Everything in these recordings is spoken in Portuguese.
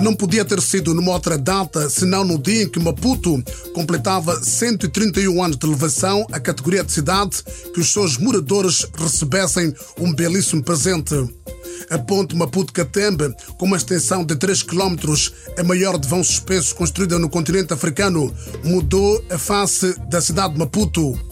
não podia ter sido numa outra data, senão no dia em que Maputo completava 131 anos de elevação à categoria de cidade, que os seus moradores recebessem um belíssimo presente. A ponte Maputo-Catembe, com uma extensão de 3 km, a maior de vão suspensos construída no continente africano, mudou a face da cidade de Maputo.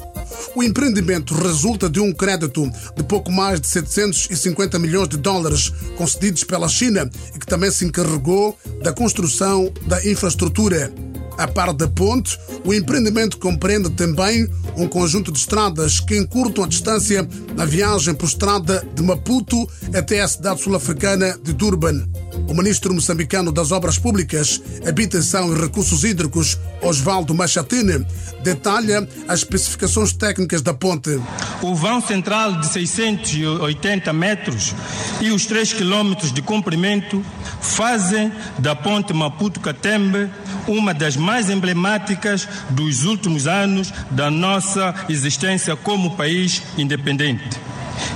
O empreendimento resulta de um crédito de pouco mais de 750 milhões de dólares concedidos pela China e que também se encarregou da construção da infraestrutura. A par da ponte, o empreendimento compreende também um conjunto de estradas que encurtam a distância na viagem por estrada de Maputo até a cidade sul-africana de Durban. O ministro moçambicano das Obras Públicas, Habitação e Recursos Hídricos, Osvaldo Machatine, detalha as especificações técnicas da ponte. O vão central de 680 metros e os 3 quilômetros de comprimento fazem da ponte Maputo-Catembe uma das mais emblemáticas dos últimos anos da nossa existência como país independente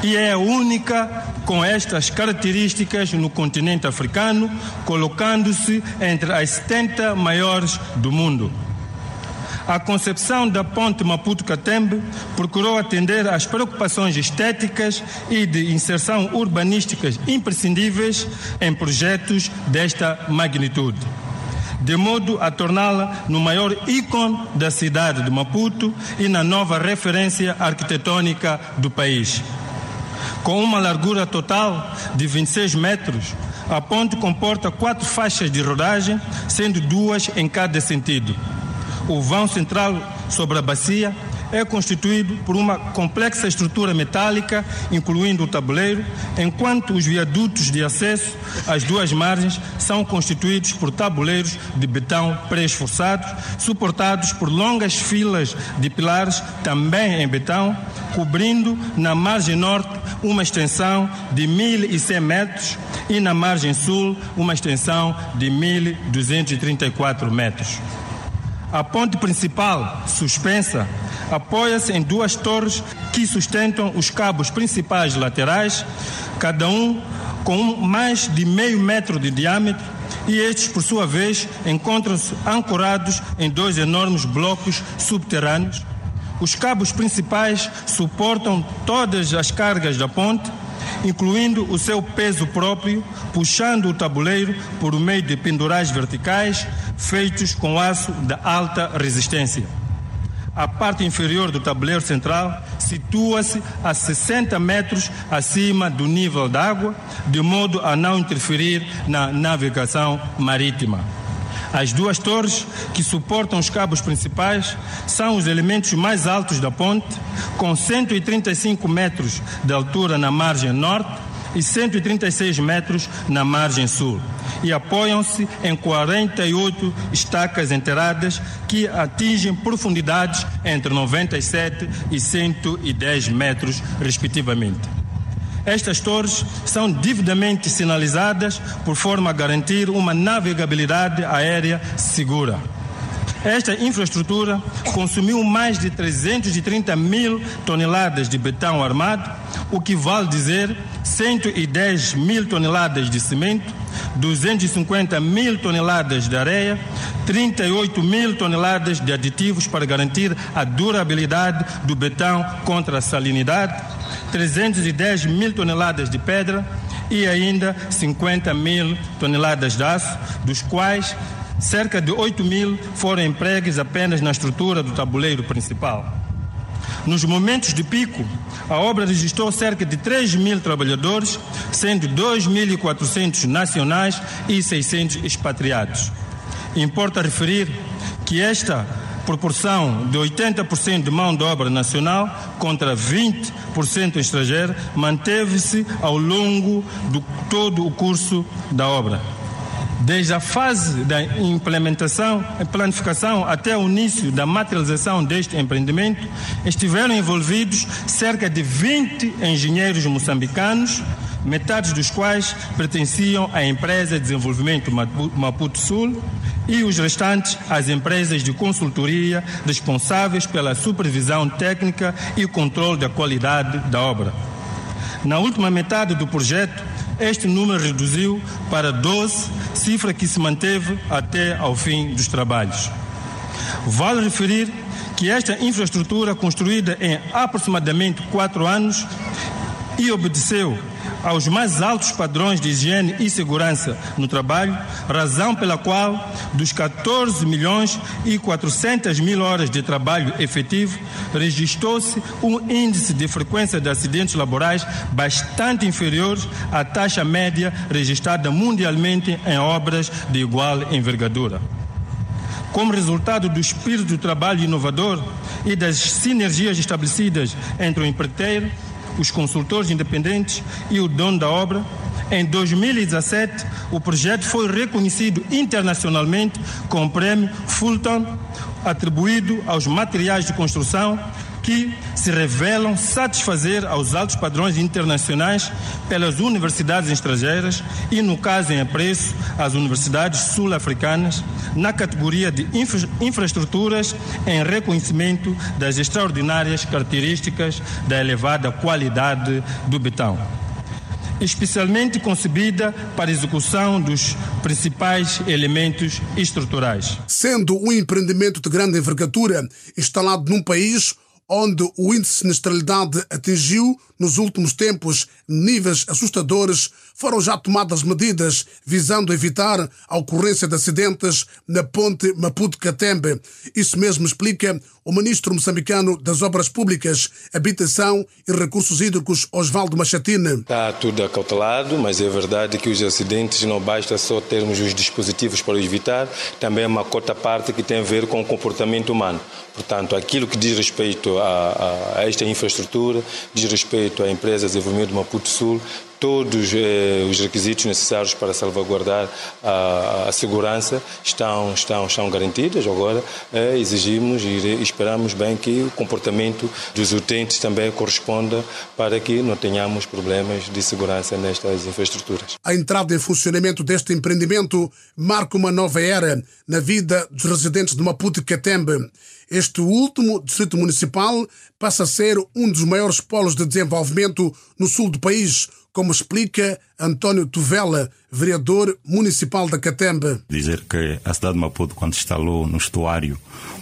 e é única com estas características no continente africano, colocando-se entre as 70 maiores do mundo. A concepção da ponte Maputo-Catembe procurou atender às preocupações estéticas e de inserção urbanísticas imprescindíveis em projetos desta magnitude de modo a torná-la no maior ícone da cidade de Maputo e na nova referência arquitetônica do país. Com uma largura total de 26 metros, a ponte comporta quatro faixas de rodagem, sendo duas em cada sentido. O vão central sobre a bacia é constituído por uma complexa estrutura metálica, incluindo o tabuleiro, enquanto os viadutos de acesso às duas margens são constituídos por tabuleiros de betão pré-esforçados, suportados por longas filas de pilares, também em betão, cobrindo na margem norte uma extensão de 1.100 metros e na margem sul uma extensão de 1.234 metros. A ponte principal, suspensa, apoia-se em duas torres que sustentam os cabos principais laterais, cada um com mais de meio metro de diâmetro, e estes, por sua vez, encontram-se ancorados em dois enormes blocos subterrâneos. Os cabos principais suportam todas as cargas da ponte, incluindo o seu peso próprio, puxando o tabuleiro por meio de pendurais verticais feitos com aço de alta resistência. A parte inferior do tabuleiro central situa-se a 60 metros acima do nível d'água, de modo a não interferir na navegação marítima. As duas torres que suportam os cabos principais são os elementos mais altos da ponte, com 135 metros de altura na margem norte e 136 metros na margem sul e apoiam-se em 48 estacas enterradas que atingem profundidades entre 97 e 110 metros, respectivamente. Estas torres são devidamente sinalizadas por forma a garantir uma navegabilidade aérea segura. Esta infraestrutura consumiu mais de 330 mil toneladas de betão armado, o que vale dizer 110 mil toneladas de cimento, 250 mil toneladas de areia, 38 mil toneladas de aditivos para garantir a durabilidade do betão contra a salinidade, 310 mil toneladas de pedra e ainda 50 mil toneladas de aço, dos quais cerca de 8 mil foram empregues apenas na estrutura do tabuleiro principal. Nos momentos de pico, a obra registrou cerca de 3 mil trabalhadores, sendo 2.400 nacionais e 600 expatriados. Importa referir que esta proporção de 80% de mão de obra nacional contra 20% estrangeira manteve-se ao longo de todo o curso da obra. Desde a fase da implementação e planificação até o início da materialização deste empreendimento, estiveram envolvidos cerca de 20 engenheiros moçambicanos, metade dos quais pertenciam à empresa de desenvolvimento Maputo Sul e os restantes às empresas de consultoria responsáveis pela supervisão técnica e controle da qualidade da obra. Na última metade do projeto, este número reduziu para 12, cifra que se manteve até ao fim dos trabalhos. Vale referir que esta infraestrutura, construída em aproximadamente quatro anos e obedeceu aos mais altos padrões de higiene e segurança no trabalho, razão pela qual, dos 14 milhões e 400 mil horas de trabalho efetivo, registrou-se um índice de frequência de acidentes laborais bastante inferior à taxa média registrada mundialmente em obras de igual envergadura. Como resultado do espírito do trabalho inovador e das sinergias estabelecidas entre o empreiteiro, os consultores independentes e o dono da obra. Em 2017, o projeto foi reconhecido internacionalmente com o prêmio Fulton, atribuído aos materiais de construção que se revelam satisfazer aos altos padrões internacionais pelas universidades estrangeiras e, no caso em apreço, às universidades sul-africanas, na categoria de infra infraestruturas em reconhecimento das extraordinárias características da elevada qualidade do betão especialmente concebida para execução dos principais elementos estruturais. Sendo um empreendimento de grande envergadura instalado num país onde o índice de sinistralidade atingiu, nos últimos tempos, níveis assustadores, foram já tomadas medidas visando evitar a ocorrência de acidentes na ponte Maputo-Catembe. Isso mesmo explica o ministro moçambicano das Obras Públicas, Habitação e Recursos Hídricos, Osvaldo Machatine. Está tudo acautelado, mas é verdade que os acidentes não basta só termos os dispositivos para evitar, também é uma cota parte que tem a ver com o comportamento humano. Portanto, aquilo que diz respeito a, a, a esta infraestrutura, diz respeito à empresa de desenvolvimento Maputo Sul, todos eh, os requisitos necessários para salvaguardar a, a, segurança estão, estão, estão garantidos. Agora eh, exigimos e esperamos bem que o comportamento dos utentes também corresponda para que não tenhamos problemas de segurança nestas infraestruturas. A entrada em funcionamento deste empreendimento marca uma nova era na vida dos residentes de Maputo e Catembe. Este último distrito municipal passa a ser um dos maiores polos de desenvolvimento no sul do país, como explica António Tuvela, vereador municipal da Catembe. Dizer que a cidade de Maputo, quando instalou no estuário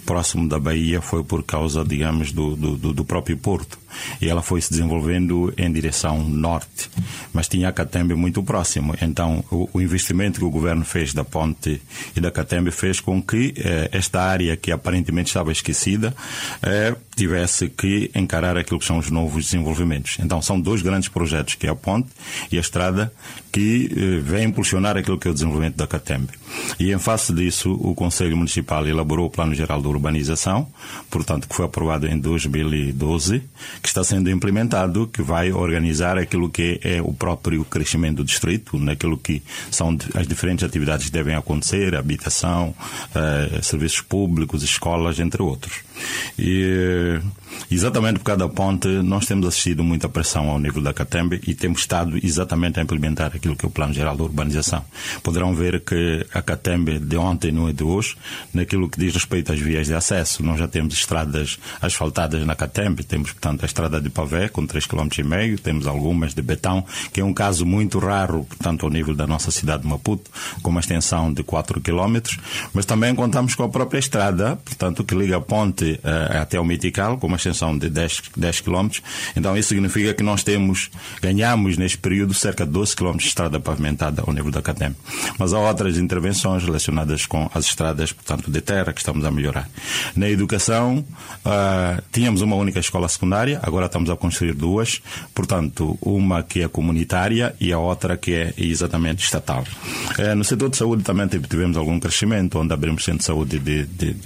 próximo da Bahia, foi por causa, digamos, do, do, do próprio porto. E ela foi se desenvolvendo em direção norte, mas tinha a Catembe muito próximo. Então, o, o investimento que o governo fez da ponte e da Catembe fez com que eh, esta área que aparentemente estava esquecida eh, tivesse que encarar aquilo que são os novos desenvolvimentos. Então, são dois grandes projetos, que é a ponte e a estrada, que eh, vem impulsionar aquilo que é o desenvolvimento da Catembe. E em face disso, o Conselho Municipal elaborou o Plano Geral de Urbanização, portanto, que foi aprovado em 2012, que está sendo implementado, que vai organizar aquilo que é o próprio crescimento do distrito, naquilo que são as diferentes atividades que devem acontecer, habitação, eh, serviços públicos, escolas, entre outros. E exatamente por causa da ponte, nós temos assistido muita pressão ao nível da Catembe e temos estado exatamente a implementar aquilo que é o Plano Geral de Urbanização. Poderão ver que a Catembe de ontem não é de hoje, naquilo que diz respeito às vias de acesso. Nós já temos estradas asfaltadas na Catembe, temos, portanto, a estrada de Pavé com 3,5 km, temos algumas de betão, que é um caso muito raro, portanto, ao nível da nossa cidade de Maputo, com uma extensão de 4 km, mas também contamos com a própria estrada, portanto, que liga a ponte uh, até o Mitical, com uma extensão de 10, 10 km. Então, isso significa que nós temos, ganhamos neste período cerca de 12 km de estrada pavimentada ao nível da Catembe. Mas há outras intervenções relacionadas com as estradas, portanto, de terra, que estamos a melhorar. Na educação, uh, tínhamos uma única escola secundária, agora estamos a construir duas, portanto, uma que é comunitária e a outra que é exatamente estatal. Uh, no setor de saúde também tivemos algum crescimento, onde abrimos centro de saúde de, de,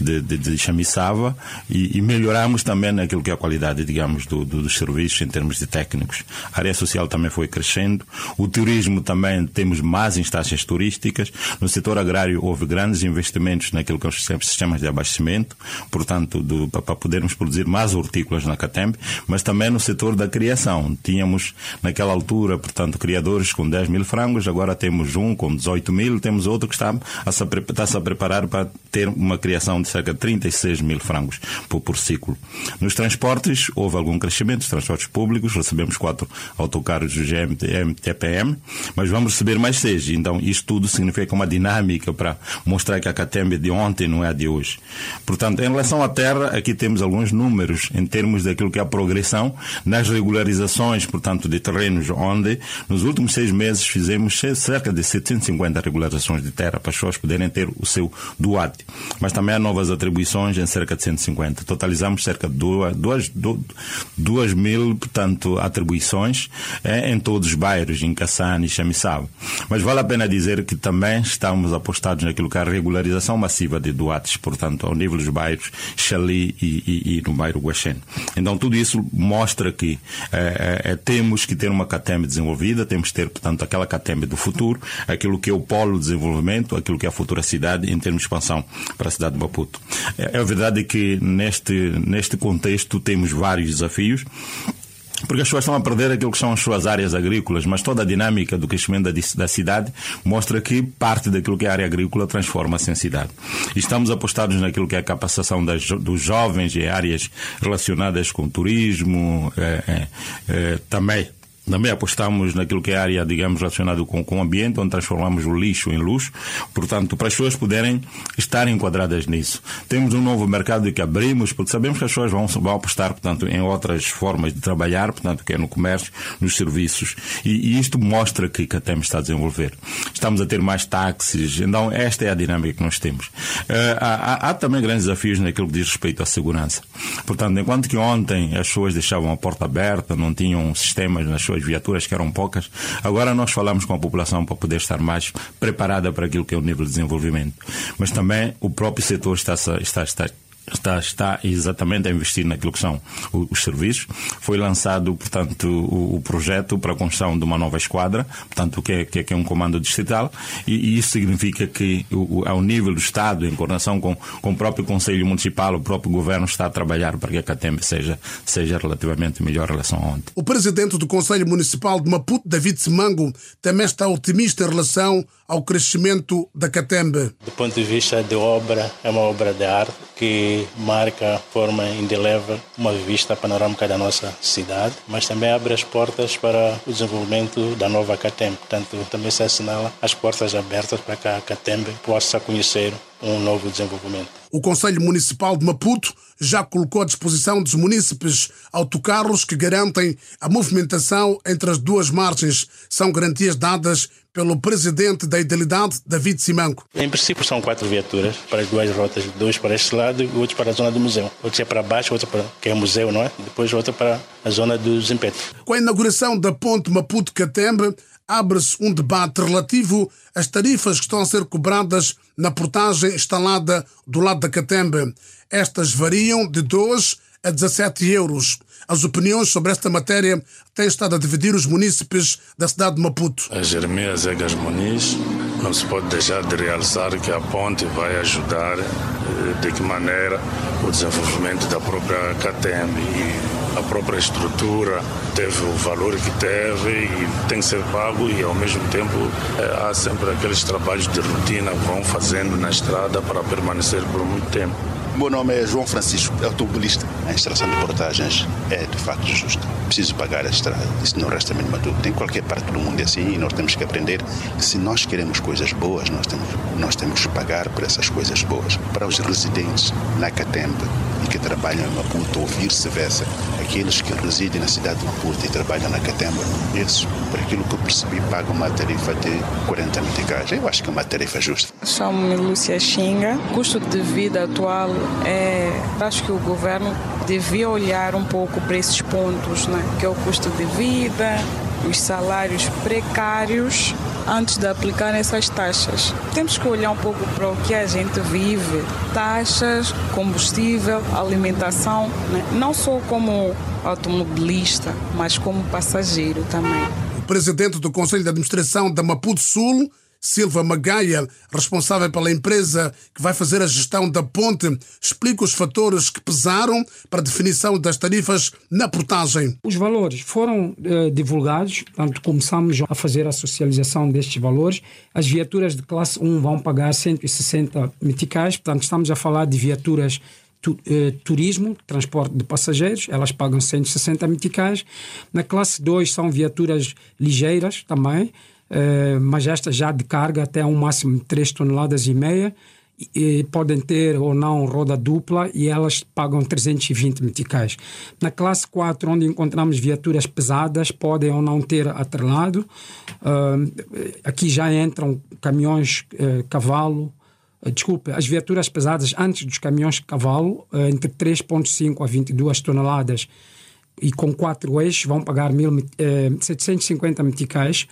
de, de, de Chamiçava e, e melhoramos também naquilo que é a qualidade, digamos, do, do, dos serviços em termos de técnicos. A área social também foi crescendo. O turismo também temos mais instâncias turísticas. No setor agrário houve grandes investimentos naquilo que são os sistemas de abastecimento, portanto, do, para podermos produzir mais hortícolas na Catembe, mas também no setor da criação. Tínhamos, naquela altura, portanto, criadores com 10 mil frangos, agora temos um com 18 mil, temos outro que está a se, está -se a preparar para ter uma criação de cerca de 36 mil frangos por, por ciclo. Nos transportes, houve algum crescimento dos transportes públicos, recebemos quatro autocarros do GMTM, TPM, mas vamos receber mais seis. Então, isto tudo significa uma dinâmica para mostrar que a Catembe de ontem não é a de hoje. Portanto, em relação à terra, aqui temos alguns números em termos daquilo que é a progressão nas regularizações, portanto, de terrenos, onde nos últimos seis meses fizemos cerca de 750 regularizações de terra para as pessoas poderem ter o seu DUAT. Mas também há novas atribuições em cerca de 150. Totalizamos cerca de 2 mil, portanto, atribuições é, em todos os bairros, em Cassane e Chamissawa. Mas vale a pena dizer que também estamos apostados naquilo que é a regularização massiva de DUATs, portanto, ao nível dos bairros Xali e, e, e no bairro Guaxen. Então, tudo isso mostra que é, é, temos que ter uma CATEM desenvolvida, temos que ter, portanto, aquela CATEM do futuro, aquilo que é o polo de desenvolvimento, aquilo que é a futura cidade em termos de expansão para a cidade de Maputo. É, é verdade que neste, neste contexto temos vários desafios. Porque as pessoas estão a perder aquilo que são as suas áreas agrícolas, mas toda a dinâmica do crescimento da, da cidade mostra que parte daquilo que é a área agrícola transforma-se em cidade. Estamos apostados naquilo que é a capacitação das, dos jovens em áreas relacionadas com turismo, é, é, é, também também apostamos naquilo que é a área, digamos, relacionada com, com o ambiente, onde transformamos o lixo em luz. Portanto, para as pessoas poderem estar enquadradas nisso. Temos um novo mercado que abrimos, porque sabemos que as pessoas vão, vão apostar, portanto, em outras formas de trabalhar, portanto, que é no comércio, nos serviços. E, e isto mostra que a TEM está a desenvolver. Estamos a ter mais táxis. Então, esta é a dinâmica que nós temos. Uh, há, há, também grandes desafios naquilo que diz respeito à segurança. Portanto, enquanto que ontem as pessoas deixavam a porta aberta, não tinham sistemas nas suas as viaturas, que eram poucas. Agora nós falamos com a população para poder estar mais preparada para aquilo que é o nível de desenvolvimento. Mas também o próprio setor está, está, está está, está exatamente a investir naquilo que são os, serviços. Foi lançado, portanto, o, o, projeto para a construção de uma nova esquadra, portanto, que é, que é, que é um comando distrital, e, e, isso significa que, o, ao nível do Estado, em coordenação com, com o próprio Conselho Municipal, o próprio Governo está a trabalhar para que a CATEM seja, seja relativamente melhor em relação a ontem. O Presidente do Conselho Municipal de Maputo, David Semango, também está otimista em relação ao crescimento da Catembe. Do ponto de vista de obra, é uma obra de arte que marca forma indelével uma vista panorâmica da nossa cidade, mas também abre as portas para o desenvolvimento da nova Catembe. Portanto, também se assinala as portas abertas para que a Catembe possa conhecer um novo desenvolvimento. O Conselho Municipal de Maputo já colocou à disposição dos munícipes autocarros que garantem a movimentação entre as duas margens. São garantias dadas pelo presidente da Idealidade, David Simanco. Em princípio são quatro viaturas para as duas rotas, dois para este lado e outros para a zona do museu. Outro é para baixo, outro para que é o museu, não é? Depois outra para a zona dos impetos. Com a inauguração da ponte Maputo-Catembe, abre-se um debate relativo às tarifas que estão a ser cobradas na portagem instalada do lado da Catembe. Estas variam de 2 a 17 euros. As opiniões sobre esta matéria têm estado a dividir os munícipes da cidade de Maputo. A Jeremias Egas Muniz não se pode deixar de realçar que a ponte vai ajudar eh, de que maneira o desenvolvimento da própria Catembe e a própria estrutura teve o valor que teve e tem que ser pago e ao mesmo tempo é, há sempre aqueles trabalhos de rotina que vão fazendo na estrada para permanecer por muito tempo. Meu nome é João Francisco, automobilista. A instalação de portagens é de fato justa. Preciso pagar a estrada. Isso não resta a mínima dúvida. Em qualquer parte do mundo é assim e nós temos que aprender que se nós queremos coisas boas, nós temos, nós temos que pagar por essas coisas boas. Para os residentes na Catembe e que trabalham em Maputo ou vice-versa, aqueles que residem na cidade de Maputo e trabalham na Catembe, esses, por aquilo que eu percebi, pagam uma tarifa de 40 meticais. Eu acho que é uma tarifa justa. Chamo-me Lúcia Xinga. O custo de vida atual é, acho que o governo devia olhar um pouco para esses pontos, né? que é o custo de vida, os salários precários antes de aplicar essas taxas. Temos que olhar um pouco para o que a gente vive, taxas, combustível, alimentação, né? não só como automobilista, mas como passageiro também. O presidente do Conselho de Administração da Maputo Sul, Silva Magaia, responsável pela empresa que vai fazer a gestão da ponte, explica os fatores que pesaram para a definição das tarifas na portagem. Os valores foram eh, divulgados, portanto, começamos a fazer a socialização destes valores. As viaturas de classe 1 vão pagar 160 meticais, portanto, estamos a falar de viaturas tu, eh, turismo, transporte de passageiros, elas pagam 160 meticais. Na classe 2 são viaturas ligeiras também, eh, mas estas já de carga até um máximo de 3 toneladas e meia. E, podem ter ou não roda dupla e elas pagam 320 meticais. Na classe 4, onde encontramos viaturas pesadas, podem ou não ter atrelado. Uh, aqui já entram caminhões uh, cavalo, uh, desculpe, as viaturas pesadas antes dos caminhões cavalo, entre 3,5 a 22 toneladas e com quatro eixos, vão pagar mil, 750 meticais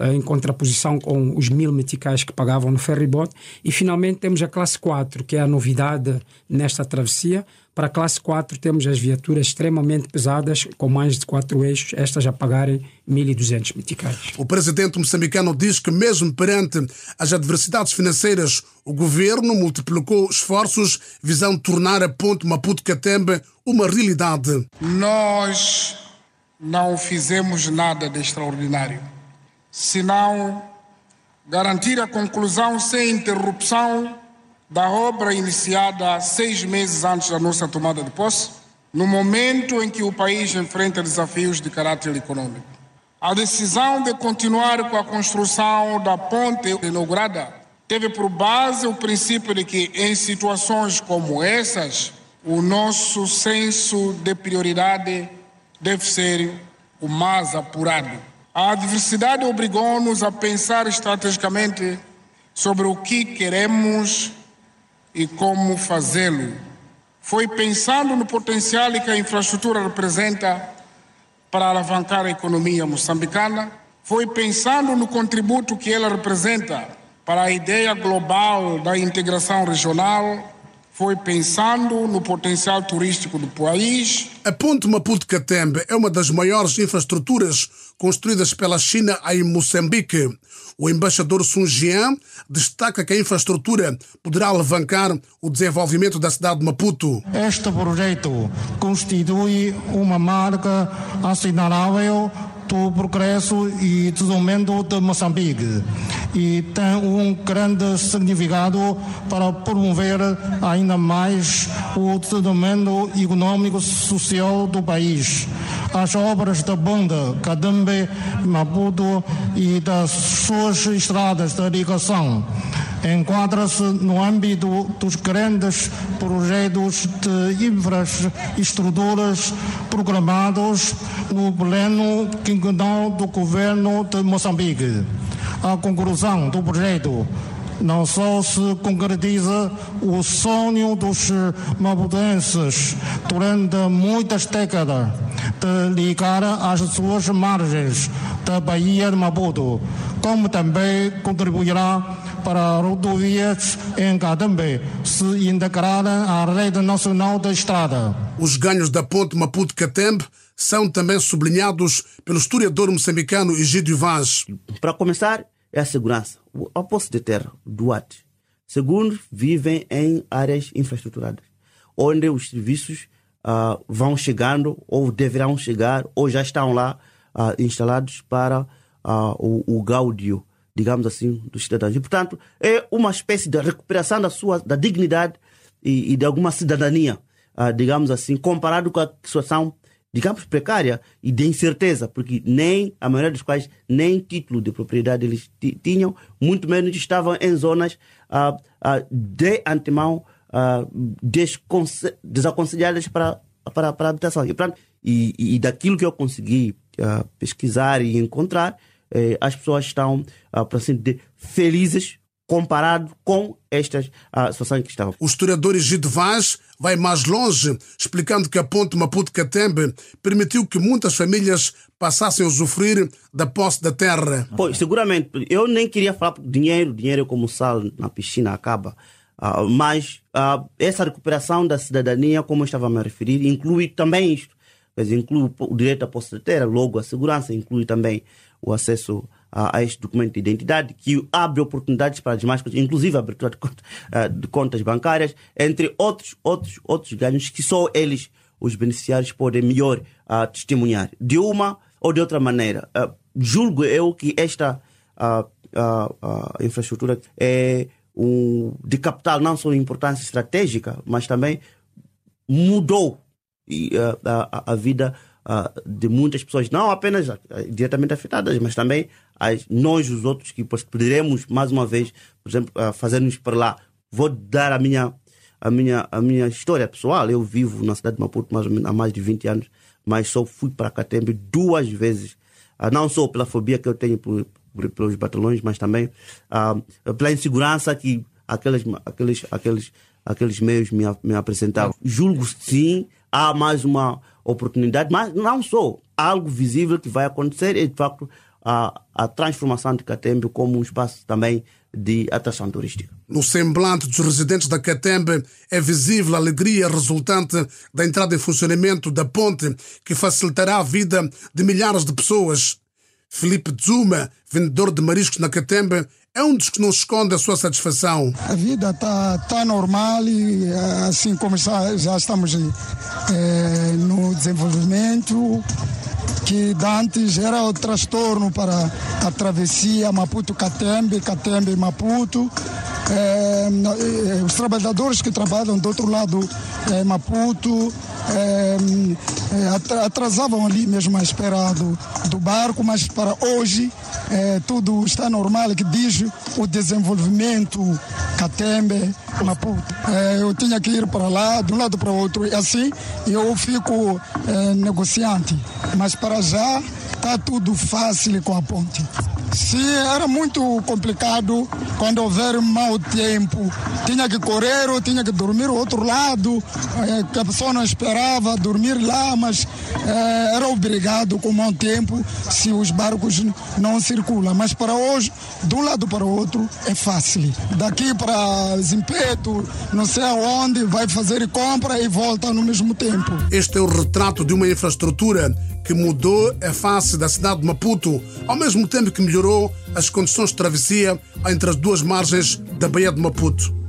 em contraposição com os mil meticais que pagavam no ferryboat. E finalmente temos a classe 4, que é a novidade nesta travessia. Para a classe 4 temos as viaturas extremamente pesadas, com mais de quatro eixos, estas a pagarem 1.200 meticais. O presidente moçambicano diz que mesmo perante as adversidades financeiras, o governo multiplicou esforços visando tornar a ponte Maputo-Catembe uma realidade. Nós não fizemos nada de extraordinário senão garantir a conclusão sem interrupção da obra iniciada seis meses antes da nossa tomada de posse, no momento em que o país enfrenta desafios de caráter econômico. A decisão de continuar com a construção da ponte inaugurada teve por base o princípio de que, em situações como essas, o nosso senso de prioridade deve ser o mais apurado. A adversidade obrigou-nos a pensar estrategicamente sobre o que queremos e como fazê-lo. Foi pensando no potencial que a infraestrutura representa para alavancar a economia moçambicana, foi pensando no contributo que ela representa para a ideia global da integração regional foi pensando no potencial turístico do país. A ponte Maputo-Catembe é uma das maiores infraestruturas construídas pela China em Moçambique. O embaixador Sun Jian destaca que a infraestrutura poderá alavancar o desenvolvimento da cidade de Maputo. Este projeto constitui uma marca assinalável do progresso e desenvolvimento de Moçambique e tem um grande significado para promover ainda mais o desenvolvimento econômico e social do país. As obras da Bonda, Cadembe, Maputo e das suas estradas de ligação enquadra-se no âmbito dos grandes projetos de infraestruturas programados no pleno quinquenal do governo de Moçambique. A conclusão do projeto não só se concretiza o sonho dos maputenses durante muitas décadas de ligar as suas margens da Baía de Maputo, como também contribuirá para rodovias em Cadembe se integrarem à rede nacional da estrada. Os ganhos da ponte Maputo-Catembe são também sublinhados pelo historiador moçambicano Egídio Vaz. Para começar, é a segurança. A posse de terra, Duarte. Segundo, vivem em áreas infraestruturadas, onde os serviços uh, vão chegando, ou deverão chegar, ou já estão lá uh, instalados para uh, o, o gáudio digamos assim, dos cidadãos. E, portanto, é uma espécie de recuperação da sua da dignidade e, e de alguma cidadania, digamos assim, comparado com a situação, digamos, precária e de incerteza, porque nem, a maioria dos quais, nem título de propriedade eles tinham, muito menos estavam em zonas uh, uh, de antemão desaconselhadas para, para, para a habitação. E, portanto, e, e daquilo que eu consegui pesquisar e encontrar, eh, as pessoas estão, ah, por assim dizer, felizes comparado com estas ah, situações que estavam. O historiador Egito Vaz vai mais longe, explicando que a ponte Maputo-Catembe permitiu que muitas famílias passassem a usufruir da posse da terra. Pois, seguramente. Eu nem queria falar dinheiro, dinheiro é como sal na piscina acaba. Uh, mas uh, essa recuperação da cidadania, como eu estava a me referir, inclui também isto. Mas inclui o direito à posse da terra, logo a segurança, inclui também o acesso a, a, este documento de identidade, que abre oportunidades para as demais coisas, inclusive a abertura de, conta, uh, de contas bancárias, entre outros, outros, outros ganhos que só eles, os beneficiários, podem melhor uh, testemunhar. De uma ou de outra maneira, uh, julgo eu que esta infraestrutura é um, de capital não só importância estratégica, mas também mudou uh, a, a, vida uh, de muitas pessoas, não apenas uh, diretamente afetadas, mas também as, nós, os outros, que poderemos, mais uma vez, por exemplo, uh, fazer-nos para lá. Vou dar a minha, a, minha, a minha história pessoal. Eu vivo na cidade de Maputo mais menos, há mais de 20 anos, mas só fui para Catembe duas vezes. não só pela fobia que eu tenho por, pelos batalhões, mas também pela insegurança que aqueles, aqueles, aqueles, aqueles meios me, me apresentavam. Julgo sim, há mais uma oportunidade, mas não só. Algo visível que vai acontecer é, de facto, a, a transformação de Catembe como um espaço também de atração turística. No semblante dos residentes da Catembe é visível a alegria resultante da entrada em funcionamento da ponte que facilitará a vida de milhares de pessoas. Felipe Zuma, vendedor de mariscos na Catembe, é um dos que não esconde a sua satisfação. A vida está tá normal e assim como já, já estamos é, no desenvolvimento, que antes era o transtorno para a travessia Maputo-Catembe, Catembe-Maputo. É, os trabalhadores que trabalham do outro lado é, Maputo é, atrasavam ali mesmo a espera do, do barco, mas para hoje é, tudo está normal, que diz o desenvolvimento Catembe, Maputo. É, eu tinha que ir para lá, de um lado para o outro, e assim eu fico é, negociante. Mas para já está tudo fácil com a ponte. Sim, era muito complicado quando houver mau tempo. Tinha que correr ou tinha que dormir outro lado, é, que a pessoa não esperava dormir lá, mas é, era obrigado com mau tempo se os barcos não circulam. Mas para hoje, de um lado para o outro, é fácil. Daqui para Zimpeto, não sei aonde, vai fazer compra e volta no mesmo tempo. Este é o retrato de uma infraestrutura que mudou a face da cidade de Maputo, ao mesmo tempo que melhorou as condições de travessia entre as duas margens da Baía de Maputo.